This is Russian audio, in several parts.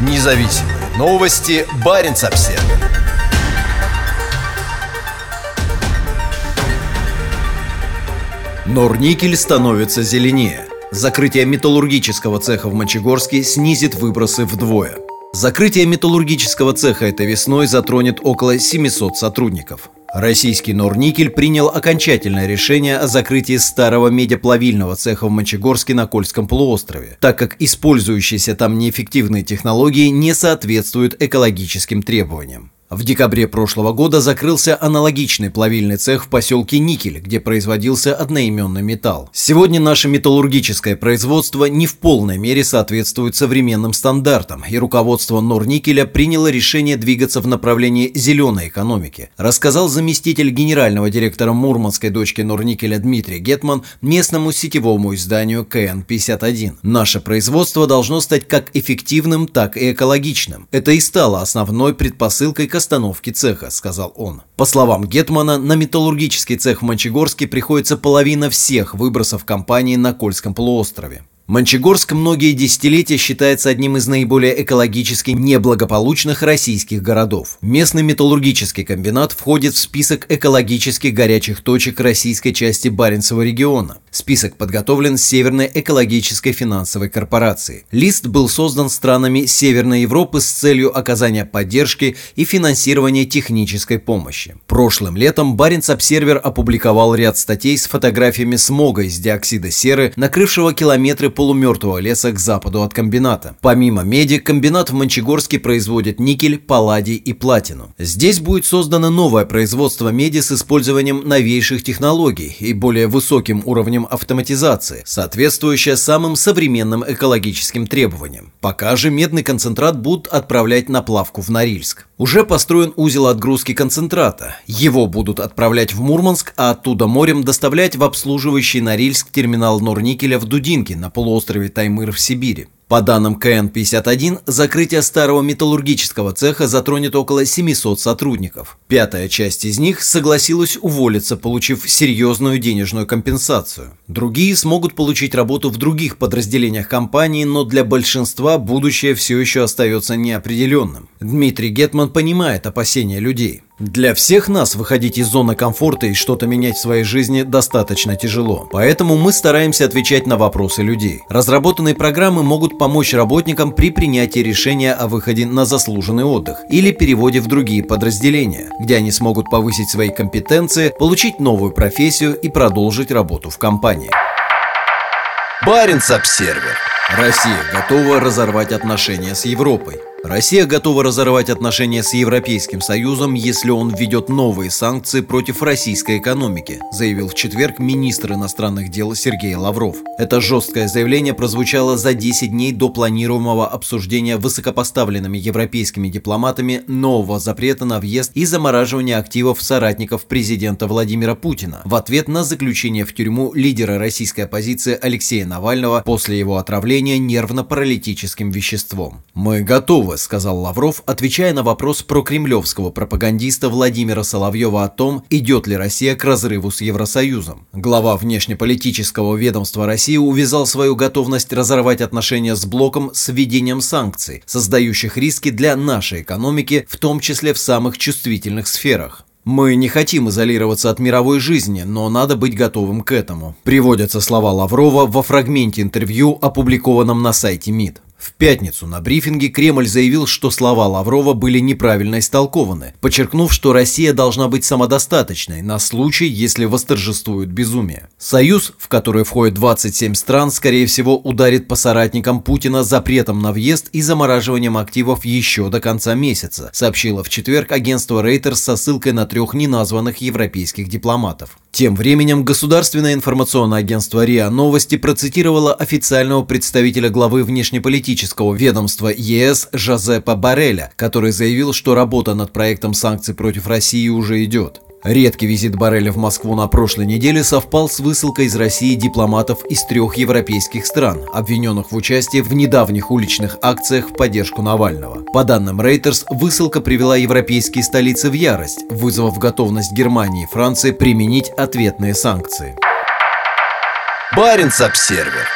Независимые новости. Барин обсерва Норникель становится зеленее. Закрытие металлургического цеха в Мочегорске снизит выбросы вдвое. Закрытие металлургического цеха этой весной затронет около 700 сотрудников. Российский Норникель принял окончательное решение о закрытии старого медиаплавильного цеха в Мочегорске на Кольском полуострове, так как использующиеся там неэффективные технологии не соответствуют экологическим требованиям. В декабре прошлого года закрылся аналогичный плавильный цех в поселке Никель, где производился одноименный металл. Сегодня наше металлургическое производство не в полной мере соответствует современным стандартам, и руководство Норникеля приняло решение двигаться в направлении зеленой экономики, рассказал заместитель генерального директора Мурманской дочки Норникеля Дмитрий Гетман местному сетевому изданию КН-51. Наше производство должно стать как эффективным, так и экологичным. Это и стало основной предпосылкой к остановки цеха», — сказал он. По словам Гетмана, на металлургический цех в Мончегорске приходится половина всех выбросов компании на Кольском полуострове. Мончегорск многие десятилетия считается одним из наиболее экологически неблагополучных российских городов. Местный металлургический комбинат входит в список экологически горячих точек российской части Баренцева региона. Список подготовлен Северной экологической финансовой корпорацией. Лист был создан странами Северной Европы с целью оказания поддержки и финансирования технической помощи. Прошлым летом Баренц-Обсервер опубликовал ряд статей с фотографиями смога из диоксида серы, накрывшего километры полумертвого леса к западу от комбината. Помимо меди, комбинат в Мончегорске производит никель, палладий и платину. Здесь будет создано новое производство меди с использованием новейших технологий и более высоким уровнем автоматизации, соответствующее самым современным экологическим требованиям. Пока же медный концентрат будут отправлять на плавку в Норильск. Уже построен узел отгрузки концентрата. Его будут отправлять в Мурманск, а оттуда морем доставлять в обслуживающий Норильск терминал Норникеля в Дудинке на полуострове Таймыр в Сибири. По данным КН-51, закрытие старого металлургического цеха затронет около 700 сотрудников. Пятая часть из них согласилась уволиться, получив серьезную денежную компенсацию. Другие смогут получить работу в других подразделениях компании, но для большинства будущее все еще остается неопределенным. Дмитрий Гетман понимает опасения людей. Для всех нас выходить из зоны комфорта и что-то менять в своей жизни достаточно тяжело. Поэтому мы стараемся отвечать на вопросы людей. Разработанные программы могут помочь работникам при принятии решения о выходе на заслуженный отдых или переводе в другие подразделения, где они смогут повысить свои компетенции, получить новую профессию и продолжить работу в компании. Баренц-Обсервер. Россия готова разорвать отношения с Европой. Россия готова разорвать отношения с Европейским Союзом, если он введет новые санкции против российской экономики, заявил в четверг министр иностранных дел Сергей Лавров. Это жесткое заявление прозвучало за 10 дней до планируемого обсуждения высокопоставленными европейскими дипломатами нового запрета на въезд и замораживания активов соратников президента Владимира Путина в ответ на заключение в тюрьму лидера российской оппозиции Алексея Навального после его отравления нервно-паралитическим веществом. «Мы готовы готовы, сказал Лавров, отвечая на вопрос про кремлевского пропагандиста Владимира Соловьева о том, идет ли Россия к разрыву с Евросоюзом. Глава внешнеполитического ведомства России увязал свою готовность разорвать отношения с блоком с введением санкций, создающих риски для нашей экономики, в том числе в самых чувствительных сферах. Мы не хотим изолироваться от мировой жизни, но надо быть готовым к этому. Приводятся слова Лаврова во фрагменте интервью, опубликованном на сайте МИД. В пятницу на брифинге Кремль заявил, что слова Лаврова были неправильно истолкованы, подчеркнув, что Россия должна быть самодостаточной на случай, если восторжествует безумие. Союз, в который входит 27 стран, скорее всего ударит по соратникам Путина запретом на въезд и замораживанием активов еще до конца месяца, сообщило в четверг агентство Reuters со ссылкой на трех неназванных европейских дипломатов. Тем временем государственное информационное агентство РИА Новости процитировало официального представителя главы внешнеполитического ведомства ЕС Жозепа Бареля, который заявил, что работа над проектом санкций против России уже идет. Редкий визит Барреля в Москву на прошлой неделе совпал с высылкой из России дипломатов из трех европейских стран, обвиненных в участии в недавних уличных акциях в поддержку Навального. По данным Reuters, высылка привела европейские столицы в ярость, вызвав готовность Германии и Франции применить ответные санкции. Баренц-Обсервер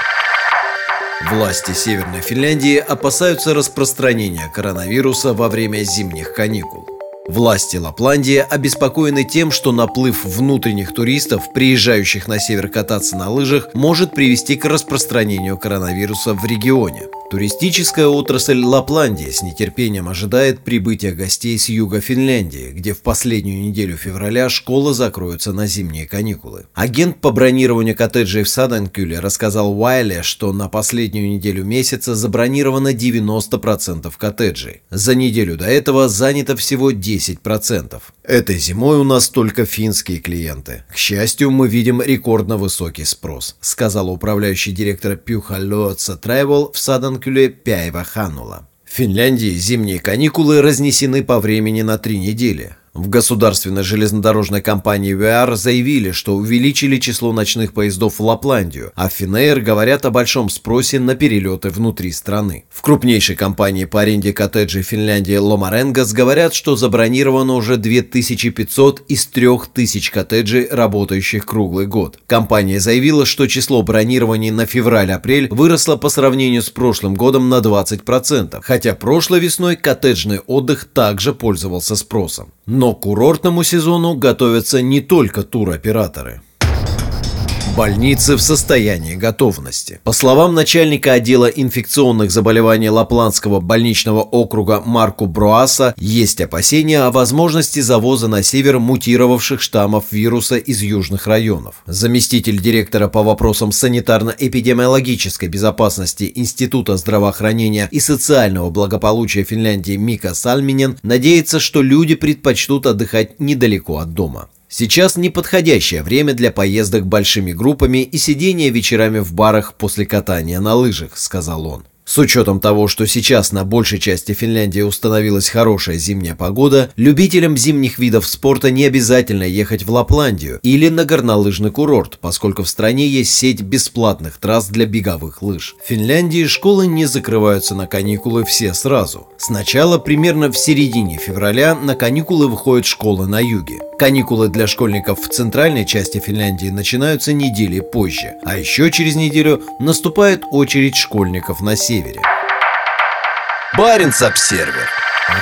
Власти Северной Финляндии опасаются распространения коронавируса во время зимних каникул. Власти Лапландии обеспокоены тем, что наплыв внутренних туристов, приезжающих на север кататься на лыжах, может привести к распространению коронавируса в регионе. Туристическая отрасль Лапландии с нетерпением ожидает прибытия гостей с юга Финляндии, где в последнюю неделю февраля школы закроются на зимние каникулы. Агент по бронированию коттеджей в Саденкюле рассказал Уайле, что на последнюю неделю месяца забронировано 90% коттеджей. За неделю до этого занято всего 10%. Этой зимой у нас только финские клиенты. К счастью, мы видим рекордно высокий спрос, сказал управляющий директор Пюхалоца Travel в Саденкюле Анкюле Пяева Ханула. В Финляндии зимние каникулы разнесены по времени на три недели. В государственной железнодорожной компании VR заявили, что увеличили число ночных поездов в Лапландию, а в Финэйр говорят о большом спросе на перелеты внутри страны. В крупнейшей компании по аренде коттеджей Финляндии Ломаренгас говорят, что забронировано уже 2500 из 3000 коттеджей, работающих круглый год. Компания заявила, что число бронирований на февраль-апрель выросло по сравнению с прошлым годом на 20%, хотя прошлой весной коттеджный отдых также пользовался спросом. Но к курортному сезону готовятся не только туроператоры. Больницы в состоянии готовности. По словам начальника отдела инфекционных заболеваний Лапландского больничного округа Марку Бруаса, есть опасения о возможности завоза на север мутировавших штаммов вируса из южных районов. Заместитель директора по вопросам санитарно-эпидемиологической безопасности Института здравоохранения и социального благополучия Финляндии Мика Сальминен надеется, что люди предпочтут отдыхать недалеко от дома. Сейчас неподходящее время для поездок большими группами и сидения вечерами в барах после катания на лыжах, сказал он. С учетом того, что сейчас на большей части Финляндии установилась хорошая зимняя погода, любителям зимних видов спорта не обязательно ехать в Лапландию или на горнолыжный курорт, поскольку в стране есть сеть бесплатных трасс для беговых лыж. В Финляндии школы не закрываются на каникулы все сразу. Сначала, примерно в середине февраля, на каникулы выходят школы на юге. Каникулы для школьников в центральной части Финляндии начинаются недели позже, а еще через неделю наступает очередь школьников на севере. Баренц-обсервер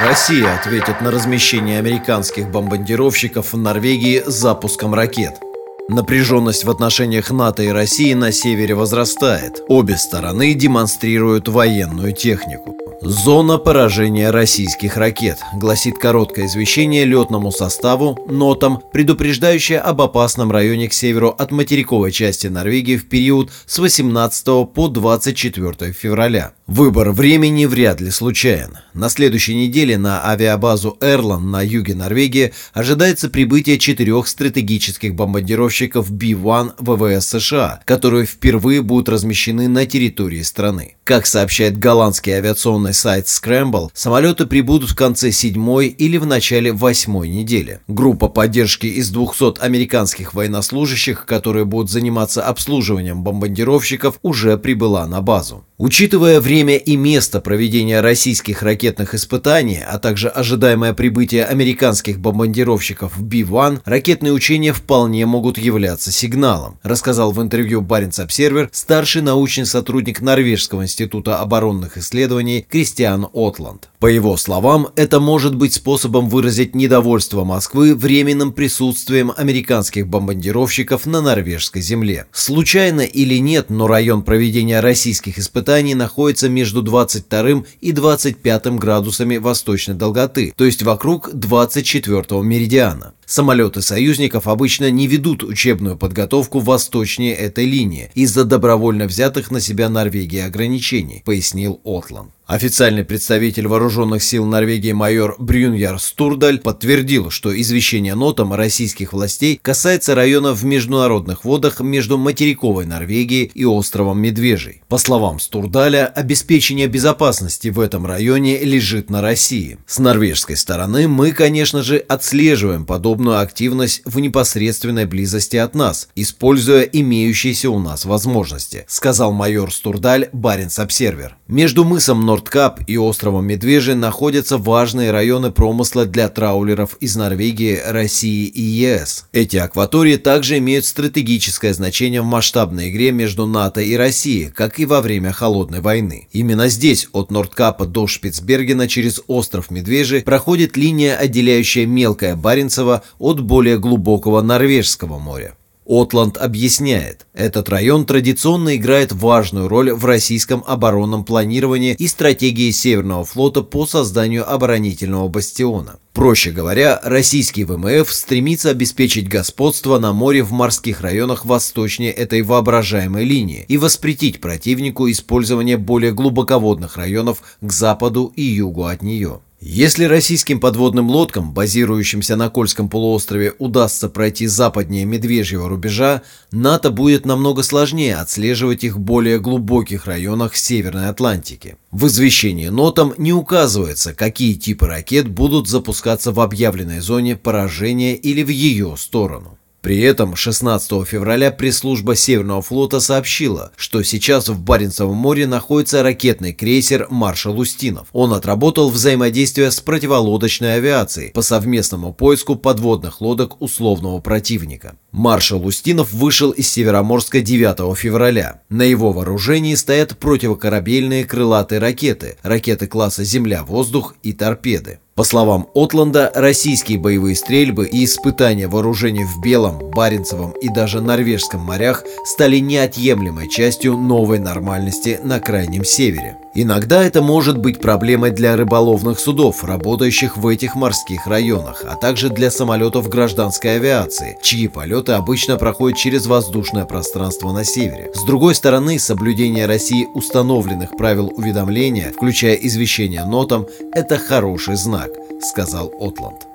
Россия ответит на размещение американских бомбардировщиков в Норвегии запуском ракет. Напряженность в отношениях НАТО и России на севере возрастает. Обе стороны демонстрируют военную технику. Зона поражения российских ракет, гласит короткое извещение летному составу, нотам, предупреждающее об опасном районе к северу от материковой части Норвегии в период с 18 по 24 февраля. Выбор времени вряд ли случайен. На следующей неделе на авиабазу Эрлан на юге Норвегии ожидается прибытие четырех стратегических бомбардировщиков B-1 ВВС США, которые впервые будут размещены на территории страны. Как сообщает голландский авиационный сайт Scramble, самолеты прибудут в конце седьмой или в начале восьмой недели. Группа поддержки из 200 американских военнослужащих, которые будут заниматься обслуживанием бомбардировщиков, уже прибыла на базу. Учитывая время и место проведения российских ракетных испытаний, а также ожидаемое прибытие американских бомбардировщиков в B-1, ракетные учения вполне могут являться сигналом, рассказал в интервью Баренц Обсервер старший научный сотрудник Норвежского института оборонных исследований Кристиан Отланд. По его словам, это может быть способом выразить недовольство Москвы временным присутствием американских бомбардировщиков на норвежской земле. Случайно или нет, но район проведения российских испытаний испытаний находится между 22 и 25 градусами восточной долготы, то есть вокруг 24 меридиана. Самолеты союзников обычно не ведут учебную подготовку восточнее этой линии из-за добровольно взятых на себя Норвегии ограничений, пояснил Отланд. Официальный представитель вооруженных сил Норвегии майор Брюньяр Стурдаль подтвердил, что извещение нотам российских властей касается района в международных водах между материковой Норвегией и островом Медвежий. По словам Стурдаля, обеспечение безопасности в этом районе лежит на России. С норвежской стороны мы, конечно же, отслеживаем подобные подобную активность в непосредственной близости от нас, используя имеющиеся у нас возможности, сказал майор Стурдаль, Баренц Обсервер. Между мысом Нордкап и островом Медвежий находятся важные районы промысла для траулеров из Норвегии, России и ЕС. Эти акватории также имеют стратегическое значение в масштабной игре между НАТО и Россией, как и во время Холодной войны. Именно здесь, от Нордкапа до Шпицбергена через остров Медвежий, проходит линия, отделяющая мелкое Баренцево от более глубокого Норвежского моря. Отланд объясняет, этот район традиционно играет важную роль в российском оборонном планировании и стратегии Северного флота по созданию оборонительного бастиона. Проще говоря, российский ВМФ стремится обеспечить господство на море в морских районах восточнее этой воображаемой линии и воспретить противнику использование более глубоководных районов к западу и югу от нее. Если российским подводным лодкам, базирующимся на Кольском полуострове, удастся пройти западнее Медвежьего рубежа, НАТО будет намного сложнее отслеживать их в более глубоких районах Северной Атлантики. В извещении нотам не указывается, какие типы ракет будут запускаться в объявленной зоне поражения или в ее сторону. При этом 16 февраля пресс-служба Северного флота сообщила, что сейчас в Баренцевом море находится ракетный крейсер «Маршал Устинов». Он отработал взаимодействие с противолодочной авиацией по совместному поиску подводных лодок условного противника. Маршал Устинов вышел из Североморска 9 февраля. На его вооружении стоят противокорабельные крылатые ракеты, ракеты класса «Земля-воздух» и торпеды. По словам Отланда, российские боевые стрельбы и испытания вооружений в Белом, Баренцевом и даже Норвежском морях стали неотъемлемой частью новой нормальности на Крайнем Севере. Иногда это может быть проблемой для рыболовных судов, работающих в этих морских районах, а также для самолетов гражданской авиации, чьи полеты обычно проходят через воздушное пространство на севере. С другой стороны, соблюдение России установленных правил уведомления, включая извещение нотам, это хороший знак так», — сказал Отланд.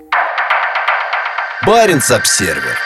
Баренц-обсервер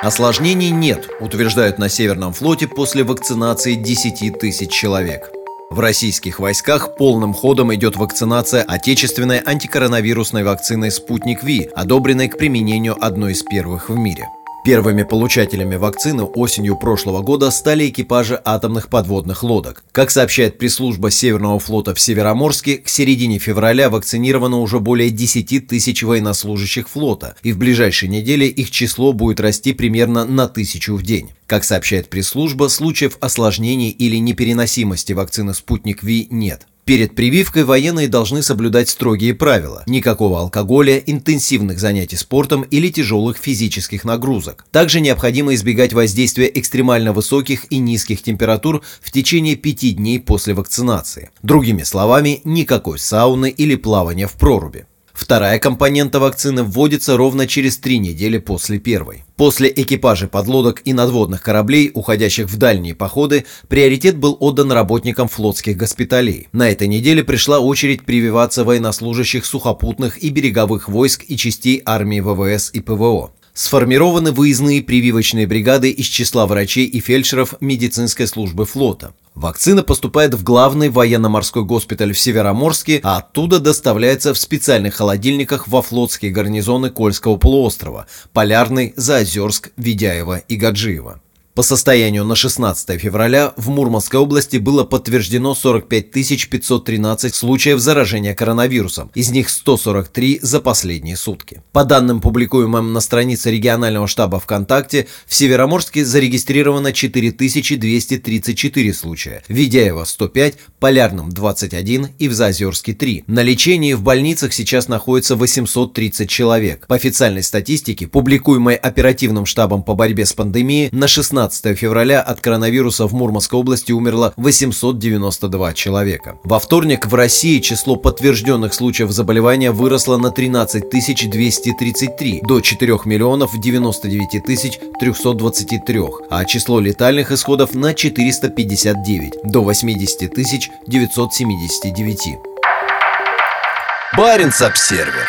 Осложнений нет, утверждают на Северном флоте после вакцинации 10 тысяч человек. В российских войсках полным ходом идет вакцинация отечественной антикоронавирусной вакциной «Спутник Ви», одобренной к применению одной из первых в мире. Первыми получателями вакцины осенью прошлого года стали экипажи атомных подводных лодок. Как сообщает пресс-служба Северного флота в Североморске, к середине февраля вакцинировано уже более 10 тысяч военнослужащих флота, и в ближайшие недели их число будет расти примерно на тысячу в день. Как сообщает пресс-служба, случаев осложнений или непереносимости вакцины «Спутник Ви» нет. Перед прививкой военные должны соблюдать строгие правила. Никакого алкоголя, интенсивных занятий спортом или тяжелых физических нагрузок. Также необходимо избегать воздействия экстремально высоких и низких температур в течение пяти дней после вакцинации. Другими словами, никакой сауны или плавания в проруби. Вторая компонента вакцины вводится ровно через три недели после первой. После экипажей подлодок и надводных кораблей, уходящих в дальние походы, приоритет был отдан работникам флотских госпиталей. На этой неделе пришла очередь прививаться военнослужащих сухопутных и береговых войск и частей армии ВВС и ПВО. Сформированы выездные прививочные бригады из числа врачей и фельдшеров медицинской службы флота. Вакцина поступает в главный военно-морской госпиталь в Североморске, а оттуда доставляется в специальных холодильниках во флотские гарнизоны Кольского полуострова – Полярный, Заозерск, Ведяево и Гаджиево. По состоянию на 16 февраля в Мурманской области было подтверждено 45 513 случаев заражения коронавирусом, из них 143 за последние сутки. По данным, публикуемым на странице регионального штаба ВКонтакте, в Североморске зарегистрировано 4234 случая, в Ведяево 105, Полярном 21 и в Заозерске 3. На лечении в больницах сейчас находится 830 человек. По официальной статистике, публикуемой оперативным штабом по борьбе с пандемией, на 16 15 февраля от коронавируса в Мурманской области умерло 892 человека. Во вторник в России число подтвержденных случаев заболевания выросло на 13 233 до 4 миллионов 99 323, а число летальных исходов на 459 до 80 979. Баренц-обсервер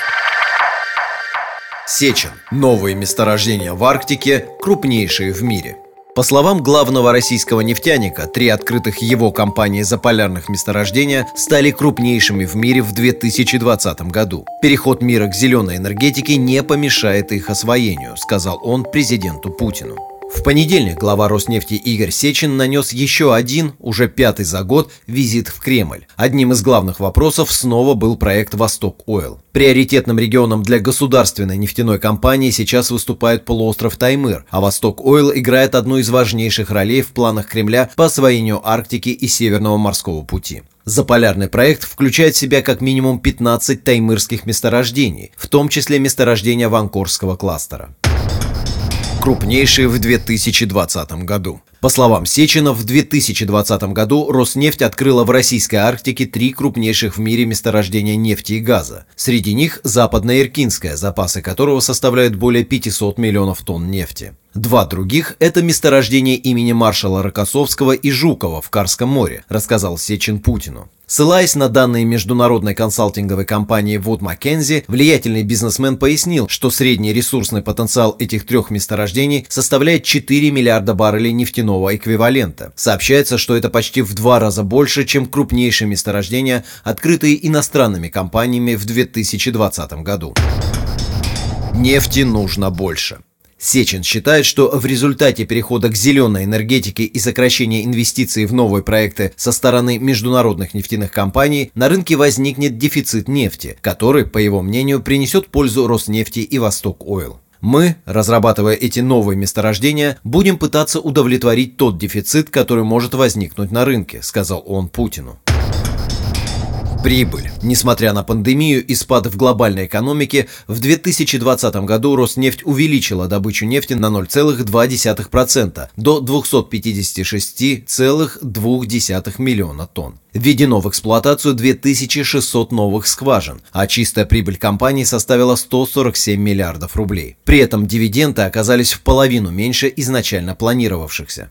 Сечин. Новые месторождения в Арктике, крупнейшие в мире. По словам главного российского нефтяника, три открытых его компании заполярных месторождения стали крупнейшими в мире в 2020 году. Переход мира к зеленой энергетике не помешает их освоению, сказал он президенту Путину. В понедельник глава Роснефти Игорь Сечин нанес еще один, уже пятый за год, визит в Кремль. Одним из главных вопросов снова был проект «Восток Ойл». Приоритетным регионом для государственной нефтяной компании сейчас выступает полуостров Таймыр, а «Восток Ойл» играет одну из важнейших ролей в планах Кремля по освоению Арктики и Северного морского пути. Заполярный проект включает в себя как минимум 15 таймырских месторождений, в том числе месторождения Ванкорского кластера крупнейшие в 2020 году. По словам Сечина, в 2020 году Роснефть открыла в российской Арктике три крупнейших в мире месторождения нефти и газа. Среди них Западное Иркинское, запасы которого составляют более 500 миллионов тонн нефти. Два других – это месторождение имени маршала Рокоссовского и Жукова в Карском море, рассказал Сечин Путину. Ссылаясь на данные международной консалтинговой компании Wood Mackenzie, влиятельный бизнесмен пояснил, что средний ресурсный потенциал этих трех месторождений составляет 4 миллиарда баррелей нефтяного эквивалента. Сообщается, что это почти в два раза больше, чем крупнейшие месторождения, открытые иностранными компаниями в 2020 году. Нефти нужно больше. Сечин считает, что в результате перехода к зеленой энергетике и сокращения инвестиций в новые проекты со стороны международных нефтяных компаний на рынке возникнет дефицит нефти, который, по его мнению, принесет пользу Роснефти и Восток Ойл. Мы, разрабатывая эти новые месторождения, будем пытаться удовлетворить тот дефицит, который может возникнуть на рынке, сказал он Путину. Прибыль. Несмотря на пандемию и спад в глобальной экономике, в 2020 году Роснефть увеличила добычу нефти на 0,2% до 256,2 миллиона тонн. Введено в эксплуатацию 2600 новых скважин, а чистая прибыль компании составила 147 миллиардов рублей. При этом дивиденды оказались в половину меньше изначально планировавшихся.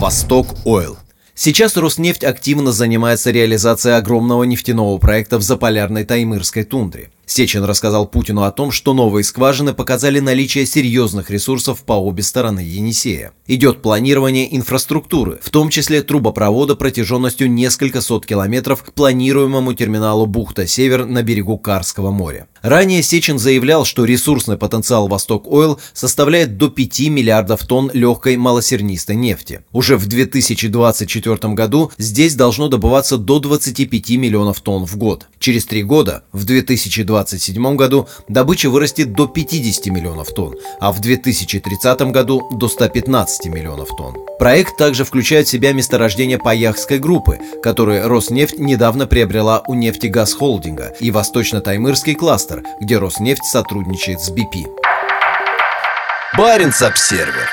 Восток Ойл Сейчас Роснефть активно занимается реализацией огромного нефтяного проекта в заполярной Таймырской тундре. Сечин рассказал Путину о том, что новые скважины показали наличие серьезных ресурсов по обе стороны Енисея. Идет планирование инфраструктуры, в том числе трубопровода протяженностью несколько сот километров к планируемому терминалу Бухта-Север на берегу Карского моря. Ранее Сечин заявлял, что ресурсный потенциал Восток Ойл составляет до 5 миллиардов тонн легкой малосернистой нефти. Уже в 2024 году здесь должно добываться до 25 миллионов тонн в год. Через три года, в 2020 2027 году добыча вырастет до 50 миллионов тонн, а в 2030 году до 115 миллионов тонн. Проект также включает в себя месторождение Паяхской группы, которые Роснефть недавно приобрела у нефтегаз холдинга, и Восточно-Таймырский кластер, где Роснефть сотрудничает с BP. Баренц-Обсервер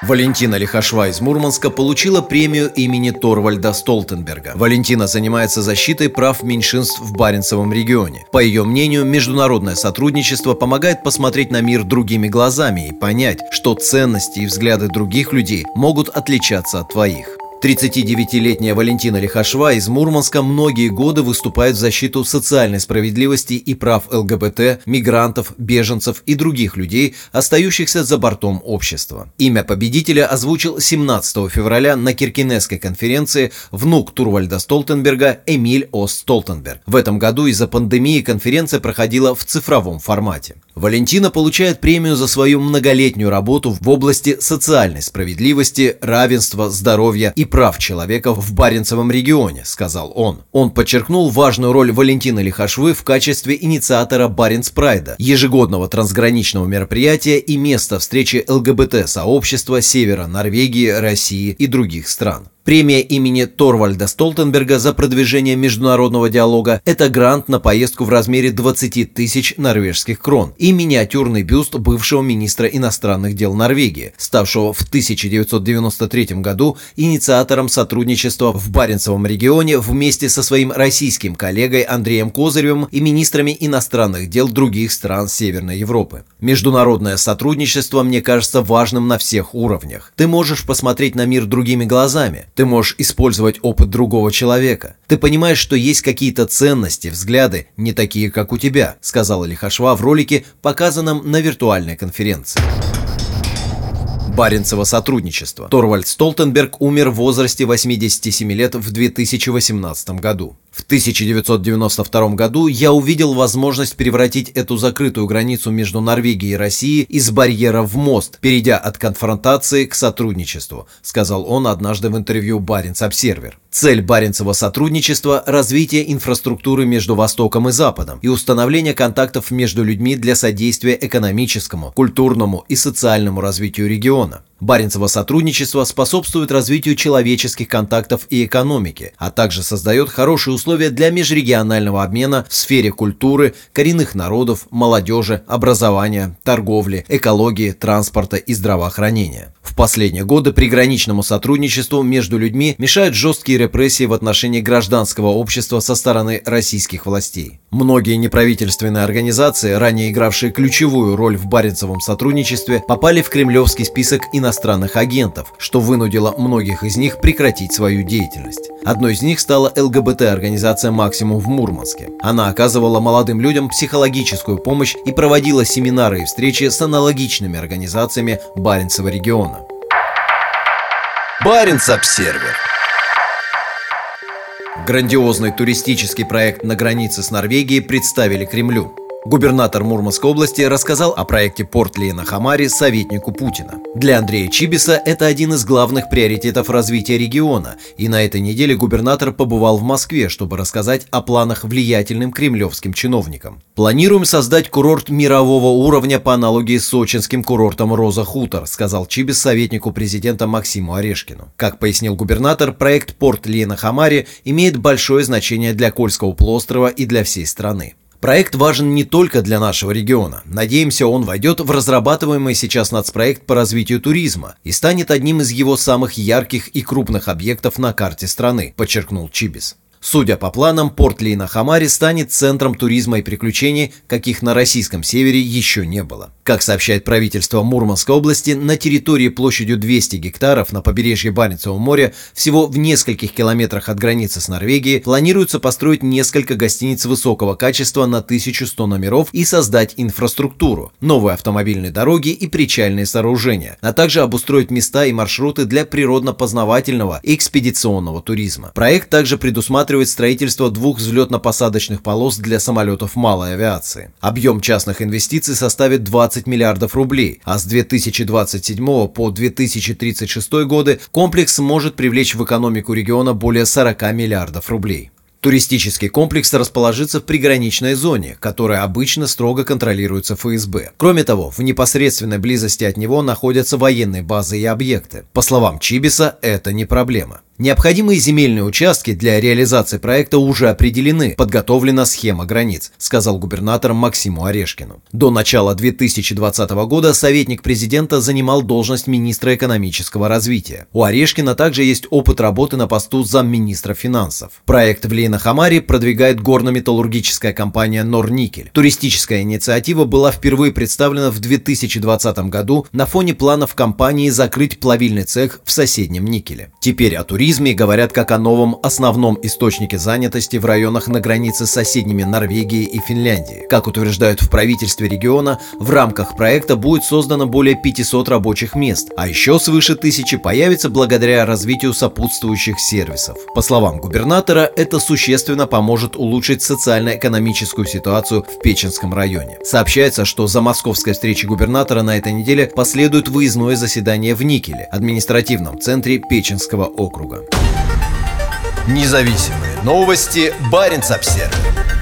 Валентина Лихашва из Мурманска получила премию имени Торвальда Столтенберга. Валентина занимается защитой прав меньшинств в Баренцевом регионе. По ее мнению, международное сотрудничество помогает посмотреть на мир другими глазами и понять, что ценности и взгляды других людей могут отличаться от твоих. 39-летняя Валентина Лихашва из Мурманска многие годы выступает в защиту социальной справедливости и прав ЛГБТ, мигрантов, беженцев и других людей, остающихся за бортом общества. Имя победителя озвучил 17 февраля на Киркинесской конференции внук Турвальда Столтенберга Эмиль О. Столтенберг. В этом году из-за пандемии конференция проходила в цифровом формате. Валентина получает премию за свою многолетнюю работу в области социальной справедливости, равенства, здоровья и прав человека в Баренцевом регионе, сказал он. Он подчеркнул важную роль Валентины Лихашвы в качестве инициатора Баренц Прайда, ежегодного трансграничного мероприятия и места встречи ЛГБТ-сообщества Севера Норвегии, России и других стран. Премия имени Торвальда Столтенберга за продвижение международного диалога – это грант на поездку в размере 20 тысяч норвежских крон и миниатюрный бюст бывшего министра иностранных дел Норвегии, ставшего в 1993 году инициатором сотрудничества в Баренцевом регионе вместе со своим российским коллегой Андреем Козыревым и министрами иностранных дел других стран Северной Европы. Международное сотрудничество мне кажется важным на всех уровнях. Ты можешь посмотреть на мир другими глазами, ты можешь использовать опыт другого человека. Ты понимаешь, что есть какие-то ценности, взгляды, не такие, как у тебя, сказала Лихашва в ролике, показанном на виртуальной конференции. Баренцево сотрудничество. Торвальд Столтенберг умер в возрасте 87 лет в 2018 году. В 1992 году я увидел возможность превратить эту закрытую границу между Норвегией и Россией из барьера в мост, перейдя от конфронтации к сотрудничеству, сказал он однажды в интервью Баренц Обсервер. Цель Баренцева сотрудничества – развитие инфраструктуры между Востоком и Западом и установление контактов между людьми для содействия экономическому, культурному и социальному развитию региона. Баренцево сотрудничество способствует развитию человеческих контактов и экономики, а также создает хорошие условия для межрегионального обмена в сфере культуры, коренных народов, молодежи, образования, торговли, экологии, транспорта и здравоохранения. В последние годы приграничному сотрудничеству между людьми мешают жесткие репрессии в отношении гражданского общества со стороны российских властей. Многие неправительственные организации, ранее игравшие ключевую роль в Баренцевом сотрудничестве, попали в кремлевский список иностранных агентов, что вынудило многих из них прекратить свою деятельность. Одной из них стала ЛГБТ-организация «Максимум» в Мурманске. Она оказывала молодым людям психологическую помощь и проводила семинары и встречи с аналогичными организациями Баренцева региона. Баренц-Обсервер Грандиозный туристический проект на границе с Норвегией представили Кремлю. Губернатор Мурманской области рассказал о проекте порт Лена Хамари советнику Путина. Для Андрея Чибиса это один из главных приоритетов развития региона, и на этой неделе губернатор побывал в Москве, чтобы рассказать о планах влиятельным кремлевским чиновникам. «Планируем создать курорт мирового уровня по аналогии с сочинским курортом «Роза Хутор», сказал Чибис советнику президента Максиму Орешкину. Как пояснил губернатор, проект порт Лена Хамари имеет большое значение для Кольского полуострова и для всей страны. Проект важен не только для нашего региона. Надеемся, он войдет в разрабатываемый сейчас нацпроект по развитию туризма и станет одним из его самых ярких и крупных объектов на карте страны, подчеркнул Чибис. Судя по планам, порт Лейна-Хамари станет центром туризма и приключений, каких на российском севере еще не было. Как сообщает правительство Мурманской области, на территории площадью 200 гектаров на побережье Баренцевого моря, всего в нескольких километрах от границы с Норвегией, планируется построить несколько гостиниц высокого качества на 1100 номеров и создать инфраструктуру, новые автомобильные дороги и причальные сооружения, а также обустроить места и маршруты для природно-познавательного и экспедиционного туризма. Проект также предусматривает рассматривает строительство двух взлетно-посадочных полос для самолетов малой авиации. Объем частных инвестиций составит 20 миллиардов рублей, а с 2027 по 2036 годы комплекс может привлечь в экономику региона более 40 миллиардов рублей. Туристический комплекс расположится в приграничной зоне, которая обычно строго контролируется ФСБ. Кроме того, в непосредственной близости от него находятся военные базы и объекты. По словам Чибиса, это не проблема. Необходимые земельные участки для реализации проекта уже определены, подготовлена схема границ, сказал губернатор Максиму Орешкину. До начала 2020 года советник президента занимал должность министра экономического развития. У Орешкина также есть опыт работы на посту замминистра финансов. Проект в Лейна-Хамаре продвигает горно-металлургическая компания Норникель. Туристическая инициатива была впервые представлена в 2020 году на фоне планов компании закрыть плавильный цех в соседнем Никеле. Теперь о туризме говорят как о новом основном источнике занятости в районах на границе с соседними Норвегией и Финляндией. Как утверждают в правительстве региона, в рамках проекта будет создано более 500 рабочих мест, а еще свыше тысячи появится благодаря развитию сопутствующих сервисов. По словам губернатора, это существенно поможет улучшить социально-экономическую ситуацию в Печенском районе. Сообщается, что за московской встречей губернатора на этой неделе последует выездное заседание в Никеле, административном центре Печенского округа. Независимые новости. Барин обсервис